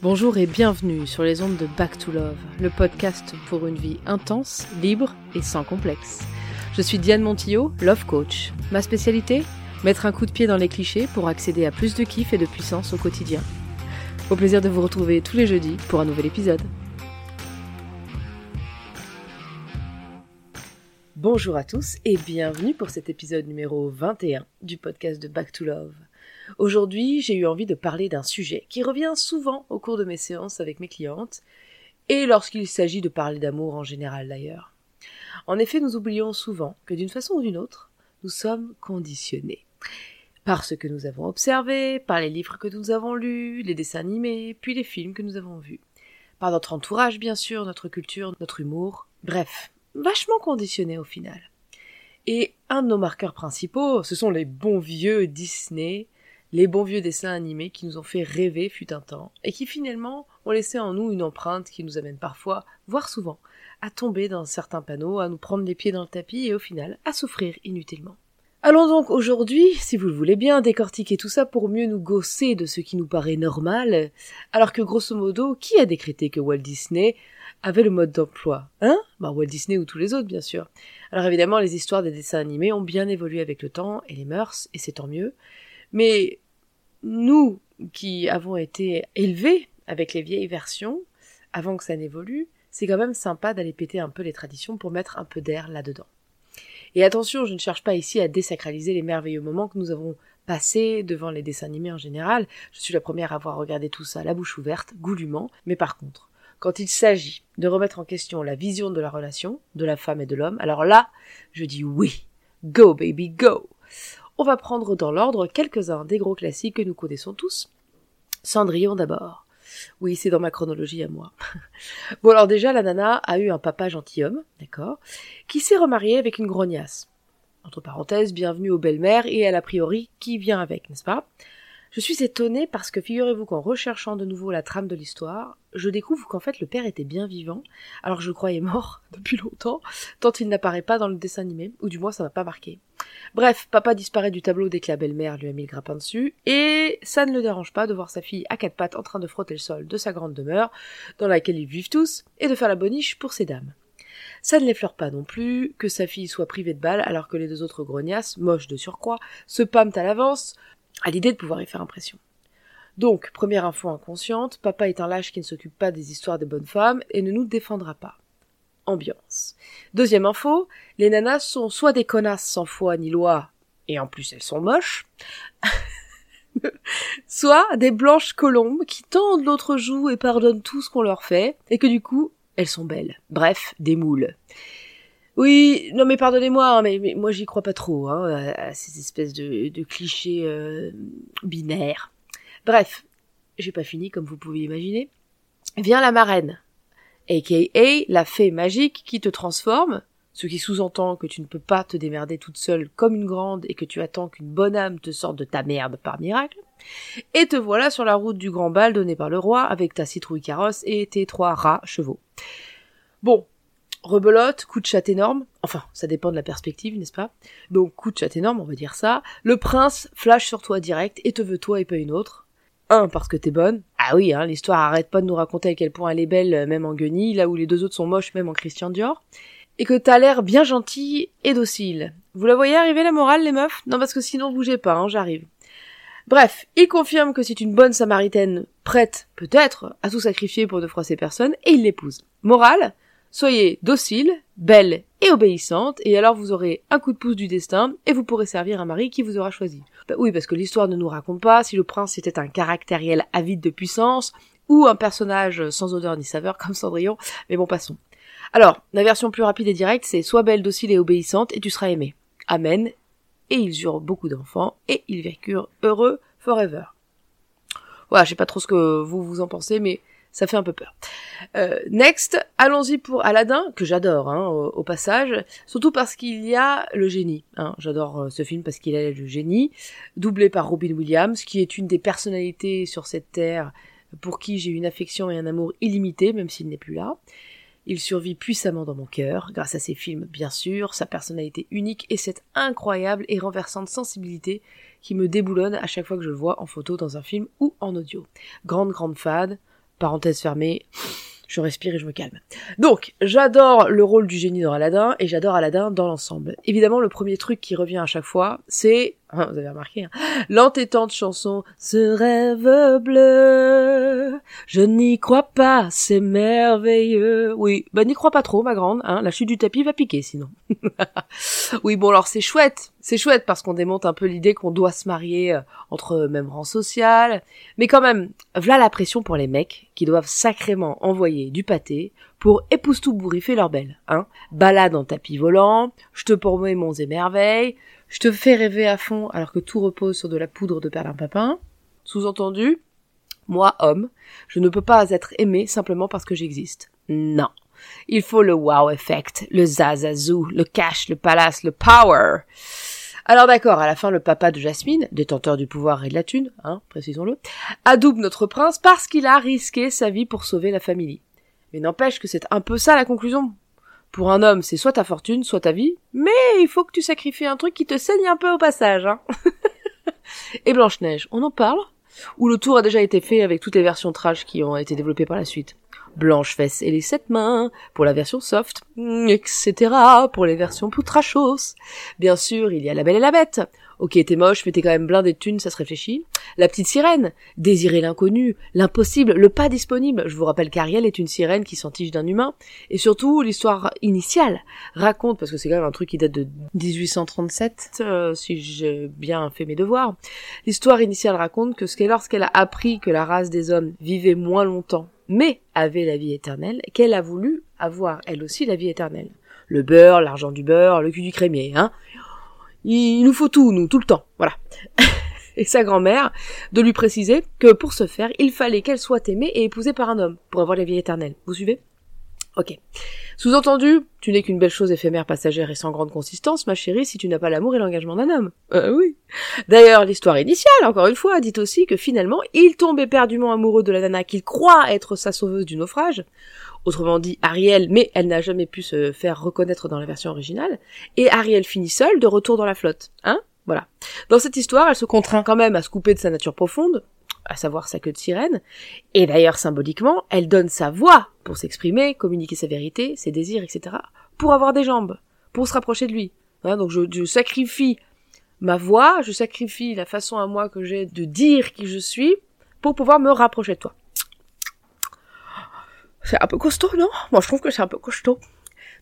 Bonjour et bienvenue sur les ondes de Back to Love, le podcast pour une vie intense, libre et sans complexe. Je suis Diane Montillot, Love Coach. Ma spécialité Mettre un coup de pied dans les clichés pour accéder à plus de kiff et de puissance au quotidien. Au plaisir de vous retrouver tous les jeudis pour un nouvel épisode. Bonjour à tous et bienvenue pour cet épisode numéro 21 du podcast de Back to Love. Aujourd'hui, j'ai eu envie de parler d'un sujet qui revient souvent au cours de mes séances avec mes clientes, et lorsqu'il s'agit de parler d'amour en général d'ailleurs. En effet, nous oublions souvent que d'une façon ou d'une autre, nous sommes conditionnés. Par ce que nous avons observé, par les livres que nous avons lus, les dessins animés, puis les films que nous avons vus. Par notre entourage, bien sûr, notre culture, notre humour. Bref, vachement conditionnés au final. Et un de nos marqueurs principaux, ce sont les bons vieux Disney, les bons vieux dessins animés qui nous ont fait rêver fut un temps, et qui finalement ont laissé en nous une empreinte qui nous amène parfois, voire souvent, à tomber dans certains panneaux, à nous prendre les pieds dans le tapis et au final à souffrir inutilement. Allons donc aujourd'hui, si vous le voulez bien, décortiquer tout ça pour mieux nous gausser de ce qui nous paraît normal, alors que grosso modo, qui a décrété que Walt Disney avait le mode d'emploi? Hein? Bah Walt Disney ou tous les autres, bien sûr. Alors évidemment, les histoires des dessins animés ont bien évolué avec le temps et les mœurs, et c'est tant mieux. Mais nous qui avons été élevés avec les vieilles versions, avant que ça n'évolue, c'est quand même sympa d'aller péter un peu les traditions pour mettre un peu d'air là-dedans. Et attention, je ne cherche pas ici à désacraliser les merveilleux moments que nous avons passés devant les dessins animés en général. Je suis la première à avoir regardé tout ça la bouche ouverte, goulûment, mais par contre, quand il s'agit de remettre en question la vision de la relation, de la femme et de l'homme, alors là, je dis oui. Go baby, go on va prendre dans l'ordre quelques-uns des gros classiques que nous connaissons tous. Cendrillon d'abord. Oui, c'est dans ma chronologie à moi. bon alors déjà, la nana a eu un papa gentilhomme, d'accord, qui s'est remarié avec une grognasse. Entre parenthèses, bienvenue aux belles-mères et à l'a priori qui vient avec, n'est-ce pas? Je suis étonnée parce que figurez-vous qu'en recherchant de nouveau la trame de l'histoire, je découvre qu'en fait le père était bien vivant, alors je le croyais mort depuis longtemps, tant il n'apparaît pas dans le dessin animé, ou du moins ça m'a pas marqué. Bref, papa disparaît du tableau dès que la belle-mère lui a mis le grappin dessus, et ça ne le dérange pas de voir sa fille à quatre pattes en train de frotter le sol de sa grande demeure, dans laquelle ils vivent tous, et de faire la boniche pour ses dames. Ça ne l'effleure pas non plus que sa fille soit privée de balles alors que les deux autres grognasses, moches de surcroît, se pâment à l'avance, à l'idée de pouvoir y faire impression. Donc, première info inconsciente, papa est un lâche qui ne s'occupe pas des histoires des bonnes femmes et ne nous défendra pas. Ambiance. Deuxième info, les nanas sont soit des connasses sans foi ni loi, et en plus elles sont moches, soit des blanches colombes qui tendent l'autre joue et pardonnent tout ce qu'on leur fait, et que du coup, elles sont belles. Bref, des moules. Oui, non mais pardonnez-moi, hein, mais, moi j'y crois pas trop, hein, à, ces espèces de, clichés euh, binaires. Bref, j'ai pas fini comme vous pouvez imaginer. Vient la marraine, aka la fée magique qui te transforme, ce qui sous-entend que tu ne peux pas te démerder toute seule comme une grande et que tu attends qu'une bonne âme te sorte de ta merde par miracle. Et te voilà sur la route du grand bal donné par le roi avec ta citrouille carrosse et tes trois rats chevaux. Bon, rebelote, coup de chat énorme, enfin, ça dépend de la perspective, n'est-ce pas? Donc, coup de chat énorme, on va dire ça. Le prince flash sur toi direct et te veut toi et pas une autre. Un, parce que t'es bonne. Ah oui, hein, l'histoire arrête pas de nous raconter à quel point elle est belle, euh, même en guenille, là où les deux autres sont moches, même en Christian Dior. Et que t'as l'air bien gentil et docile. Vous la voyez arriver la morale, les meufs? Non, parce que sinon, bougez pas, hein, j'arrive. Bref, il confirme que c'est une bonne samaritaine, prête, peut-être, à tout sacrifier pour de froisser personne, et il l'épouse. Morale? Soyez docile, belle et obéissante, et alors vous aurez un coup de pouce du destin, et vous pourrez servir un mari qui vous aura choisi. Bah oui, parce que l'histoire ne nous raconte pas si le prince était un caractériel avide de puissance, ou un personnage sans odeur ni saveur comme Cendrillon, mais bon, passons. Alors, la version plus rapide et directe, c'est sois belle, docile et obéissante, et tu seras aimé. Amen. Et ils eurent beaucoup d'enfants, et ils vécurent heureux forever. Voilà, je sais pas trop ce que vous vous en pensez, mais ça fait un peu peur. Euh, next, allons-y pour Aladdin, que j'adore hein, au, passage, surtout parce qu'il y a le génie. Hein. J'adore euh, ce film parce qu'il a le génie, doublé par Robin Williams, qui est une des personnalités sur cette terre pour qui j'ai une affection et un amour illimité, même s'il n'est plus là. Il survit puissamment dans mon cœur, grâce à ses films bien sûr, sa personnalité unique et cette incroyable et renversante sensibilité qui me déboulonne à chaque fois que je le vois en photo dans un film ou en audio. Grande grande fade, parenthèse fermée, je respire et je me calme. Donc, j'adore le rôle du génie dans Aladdin et j'adore Aladdin dans l'ensemble. Évidemment, le premier truc qui revient à chaque fois, c'est, hein, vous avez remarqué, hein, l'entêtante chanson Ce rêve bleu, je n'y crois pas, c'est merveilleux. Oui, bah n'y crois pas trop, ma grande, hein, la chute du tapis va piquer sinon. oui, bon alors c'est chouette, c'est chouette parce qu'on démonte un peu l'idée qu'on doit se marier euh, entre même rang social, mais quand même, voilà la pression pour les mecs qui doivent sacrément envoyer du pâté pour épouse tout bourriffer leur belle, hein. Balade en tapis volant, je te promets monts et je te fais rêver à fond alors que tout repose sur de la poudre de perlimpapin. Sous-entendu, moi, homme, je ne peux pas être aimé simplement parce que j'existe. Non. Il faut le wow effect, le zazazou, le cash, le palace, le power. Alors d'accord, à la fin, le papa de Jasmine, détenteur du pouvoir et de la thune, hein, précisons-le, adoube notre prince parce qu'il a risqué sa vie pour sauver la famille. Mais n'empêche que c'est un peu ça la conclusion. Pour un homme, c'est soit ta fortune, soit ta vie, mais il faut que tu sacrifies un truc qui te saigne un peu au passage, hein. et Blanche-Neige, on en parle? Ou le tour a déjà été fait avec toutes les versions trash qui ont été développées par la suite? Blanche Fesse et les sept mains pour la version soft, etc. pour les versions poutrachos. Bien sûr, il y a La Belle et la Bête. Ok, t'es moche, mais t'es quand même blindé de thunes, ça se réfléchit. La petite sirène, désirer l'inconnu, l'impossible, le pas disponible. Je vous rappelle qu'Ariel est une sirène qui s'entiche d'un humain. Et surtout, l'histoire initiale raconte, parce que c'est quand même un truc qui date de 1837, euh, si j'ai bien fait mes devoirs. L'histoire initiale raconte que lorsqu'elle a appris que la race des hommes vivait moins longtemps mais avait la vie éternelle, qu'elle a voulu avoir elle aussi la vie éternelle. Le beurre, l'argent du beurre, le cul du crémier, hein. Il nous faut tout, nous, tout le temps, voilà. et sa grand-mère de lui préciser que pour ce faire, il fallait qu'elle soit aimée et épousée par un homme pour avoir la vie éternelle. Vous suivez? Ok. Sous-entendu, tu n'es qu'une belle chose éphémère, passagère et sans grande consistance, ma chérie, si tu n'as pas l'amour et l'engagement d'un homme. Euh, oui. D'ailleurs, l'histoire initiale, encore une fois, dit aussi que finalement, il tombe éperdument amoureux de la nana qu'il croit être sa sauveuse du naufrage. Autrement dit, Ariel, mais elle n'a jamais pu se faire reconnaître dans la version originale. Et Ariel finit seule de retour dans la flotte. Hein? Voilà. Dans cette histoire, elle se contraint quand même à se couper de sa nature profonde, à savoir sa queue de sirène, et d'ailleurs symboliquement, elle donne sa voix pour s'exprimer, communiquer sa vérité, ses désirs, etc., pour avoir des jambes, pour se rapprocher de lui. Donc je, je, sacrifie ma voix, je sacrifie la façon à moi que j'ai de dire qui je suis, pour pouvoir me rapprocher de toi. C'est un peu costaud, non? Moi je trouve que c'est un peu costaud.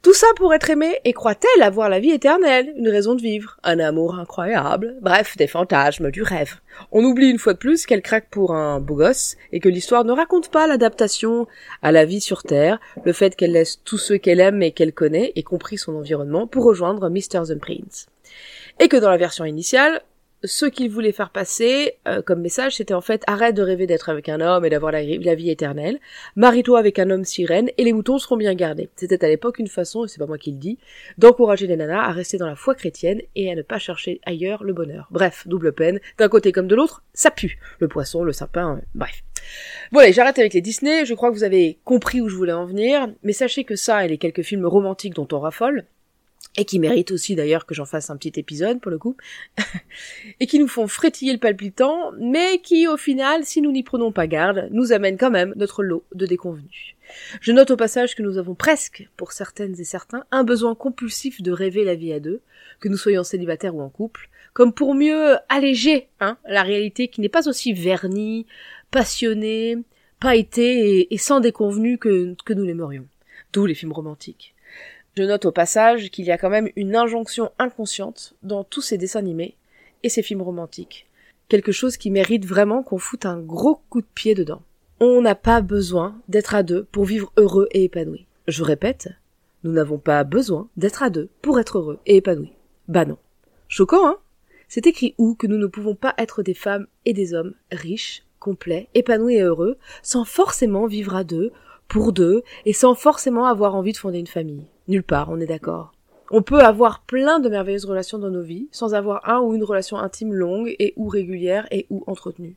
Tout ça pour être aimé et croit-elle avoir la vie éternelle, une raison de vivre, un amour incroyable, bref, des fantasmes, du rêve. On oublie une fois de plus qu'elle craque pour un beau gosse et que l'histoire ne raconte pas l'adaptation à la vie sur Terre, le fait qu'elle laisse tous ceux qu'elle aime et qu'elle connaît, y compris son environnement, pour rejoindre Mr. the Prince. Et que dans la version initiale, ce qu'il voulait faire passer euh, comme message, c'était en fait arrête de rêver d'être avec un homme et d'avoir la, vie éternelle. Marie-toi avec un homme sirène et les moutons seront bien gardés. C'était à l'époque une façon, et c'est pas moi qui le dis, d'encourager les nanas à rester dans la foi chrétienne et à ne pas chercher ailleurs le bonheur. Bref, double peine, d'un côté comme de l'autre, ça pue. Le poisson, le sapin, euh, bref. Voilà, j'arrête avec les Disney, je crois que vous avez compris où je voulais en venir, mais sachez que ça et les quelques films romantiques dont on raffole, et qui méritent aussi d'ailleurs que j'en fasse un petit épisode pour le coup, et qui nous font frétiller le palpitant, mais qui au final, si nous n'y prenons pas garde, nous amènent quand même notre lot de déconvenus. Je note au passage que nous avons presque, pour certaines et certains, un besoin compulsif de rêver la vie à deux, que nous soyons célibataires ou en couple, comme pour mieux alléger hein, la réalité qui n'est pas aussi vernie, passionnée, pailletée et, et sans déconvenus que, que nous l'aimerions. D'où les films romantiques. Je note au passage qu'il y a quand même une injonction inconsciente dans tous ces dessins animés et ces films romantiques. Quelque chose qui mérite vraiment qu'on foute un gros coup de pied dedans. On n'a pas besoin d'être à deux pour vivre heureux et épanoui. Je répète, nous n'avons pas besoin d'être à deux pour être heureux et épanoui. Bah non. Choquant, hein? C'est écrit où que nous ne pouvons pas être des femmes et des hommes riches, complets, épanouis et heureux, sans forcément vivre à deux, pour deux, et sans forcément avoir envie de fonder une famille. Nulle part, on est d'accord. On peut avoir plein de merveilleuses relations dans nos vies, sans avoir un ou une relation intime longue et ou régulière et ou entretenue.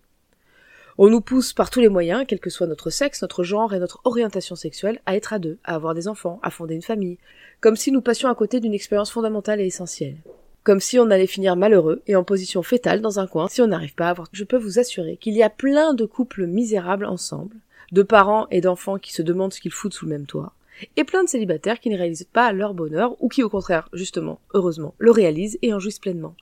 On nous pousse par tous les moyens, quel que soit notre sexe, notre genre et notre orientation sexuelle, à être à deux, à avoir des enfants, à fonder une famille, comme si nous passions à côté d'une expérience fondamentale et essentielle. Comme si on allait finir malheureux et en position fétale dans un coin si on n'arrive pas à avoir. Je peux vous assurer qu'il y a plein de couples misérables ensemble, de parents et d'enfants qui se demandent ce qu'ils foutent sous le même toit, et plein de célibataires qui ne réalisent pas leur bonheur, ou qui au contraire, justement, heureusement, le réalisent et en jouissent pleinement.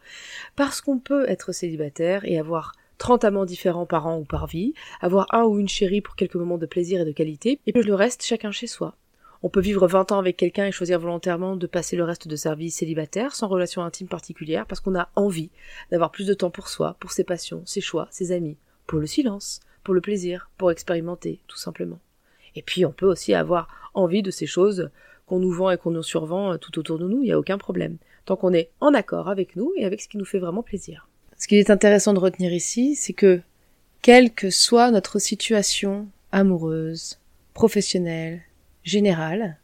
Parce qu'on peut être célibataire et avoir 30 amants différents par an ou par vie, avoir un ou une chérie pour quelques moments de plaisir et de qualité, et puis le reste chacun chez soi. On peut vivre 20 ans avec quelqu'un et choisir volontairement de passer le reste de sa vie célibataire, sans relation intime particulière, parce qu'on a envie d'avoir plus de temps pour soi, pour ses passions, ses choix, ses amis, pour le silence, le plaisir, pour expérimenter, tout simplement. Et puis on peut aussi avoir envie de ces choses qu'on nous vend et qu'on nous survend euh, tout autour de nous, il n'y a aucun problème, tant qu'on est en accord avec nous et avec ce qui nous fait vraiment plaisir. Ce qui est intéressant de retenir ici, c'est que, quelle que soit notre situation amoureuse, professionnelle, générale,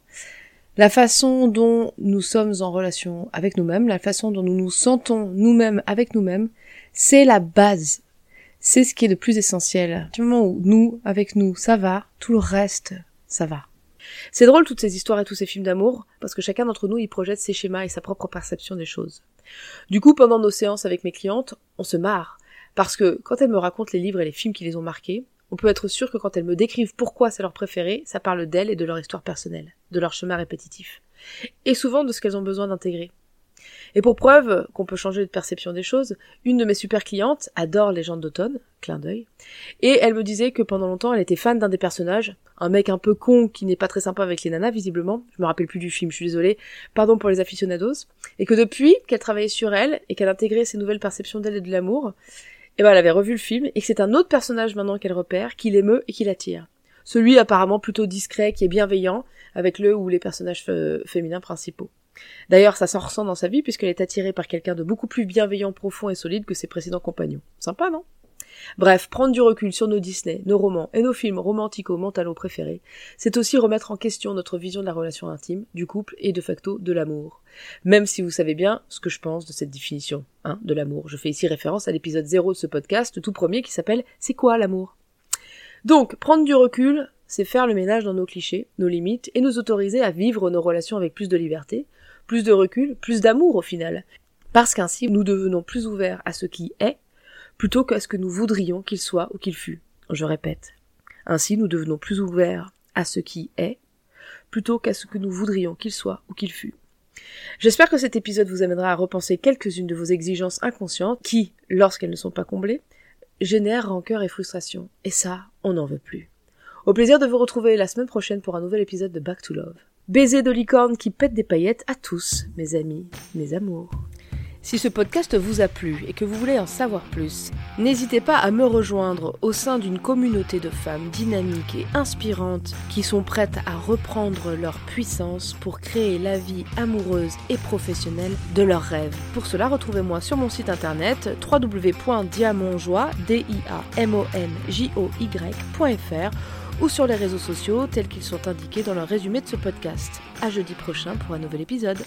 la façon dont nous sommes en relation avec nous-mêmes, la façon dont nous nous sentons nous-mêmes avec nous-mêmes, c'est la base. C'est ce qui est le plus essentiel. Du moment où nous, avec nous, ça va, tout le reste, ça va. C'est drôle toutes ces histoires et tous ces films d'amour, parce que chacun d'entre nous y projette ses schémas et sa propre perception des choses. Du coup, pendant nos séances avec mes clientes, on se marre, parce que quand elles me racontent les livres et les films qui les ont marqués, on peut être sûr que quand elles me décrivent pourquoi c'est leur préféré, ça parle d'elles et de leur histoire personnelle, de leur chemin répétitif, et souvent de ce qu'elles ont besoin d'intégrer. Et pour preuve qu'on peut changer de perception des choses, une de mes super clientes adore Légende d'automne, clin d'œil, et elle me disait que pendant longtemps elle était fan d'un des personnages, un mec un peu con qui n'est pas très sympa avec les nanas visiblement, je me rappelle plus du film, je suis désolée, pardon pour les aficionados, et que depuis qu'elle travaillait sur elle et qu'elle intégrait ses nouvelles perceptions d'elle et de l'amour, et ben elle avait revu le film et que c'est un autre personnage maintenant qu'elle repère, qui l'émeut et qui l'attire. Celui apparemment plutôt discret, qui est bienveillant, avec le ou les personnages féminins principaux. D'ailleurs, ça s'en ressent dans sa vie puisqu'elle est attirée par quelqu'un de beaucoup plus bienveillant, profond et solide que ses précédents compagnons. Sympa, non? Bref, prendre du recul sur nos Disney, nos romans et nos films romantico-mentalo préférés, c'est aussi remettre en question notre vision de la relation intime, du couple et de facto de l'amour. Même si vous savez bien ce que je pense de cette définition, hein, de l'amour. Je fais ici référence à l'épisode 0 de ce podcast, tout premier, qui s'appelle C'est quoi l'amour? Donc, prendre du recul, c'est faire le ménage dans nos clichés, nos limites, et nous autoriser à vivre nos relations avec plus de liberté, plus de recul, plus d'amour au final. Parce qu'ainsi nous devenons plus ouverts à ce qui est, plutôt qu'à ce que nous voudrions qu'il soit ou qu'il fût. Je répète. Ainsi nous devenons plus ouverts à ce qui est, plutôt qu'à ce que nous voudrions qu'il soit ou qu'il fût. J'espère que cet épisode vous amènera à repenser quelques-unes de vos exigences inconscientes qui, lorsqu'elles ne sont pas comblées, génèrent rancœur et frustration. Et ça, on n'en veut plus. Au plaisir de vous retrouver la semaine prochaine pour un nouvel épisode de Back to Love. Baiser de licorne qui pète des paillettes à tous, mes amis, mes amours. Si ce podcast vous a plu et que vous voulez en savoir plus, n'hésitez pas à me rejoindre au sein d'une communauté de femmes dynamiques et inspirantes qui sont prêtes à reprendre leur puissance pour créer la vie amoureuse et professionnelle de leurs rêves. Pour cela, retrouvez-moi sur mon site internet www.diamonjoie.fr ou sur les réseaux sociaux tels qu'ils sont indiqués dans le résumé de ce podcast. À jeudi prochain pour un nouvel épisode.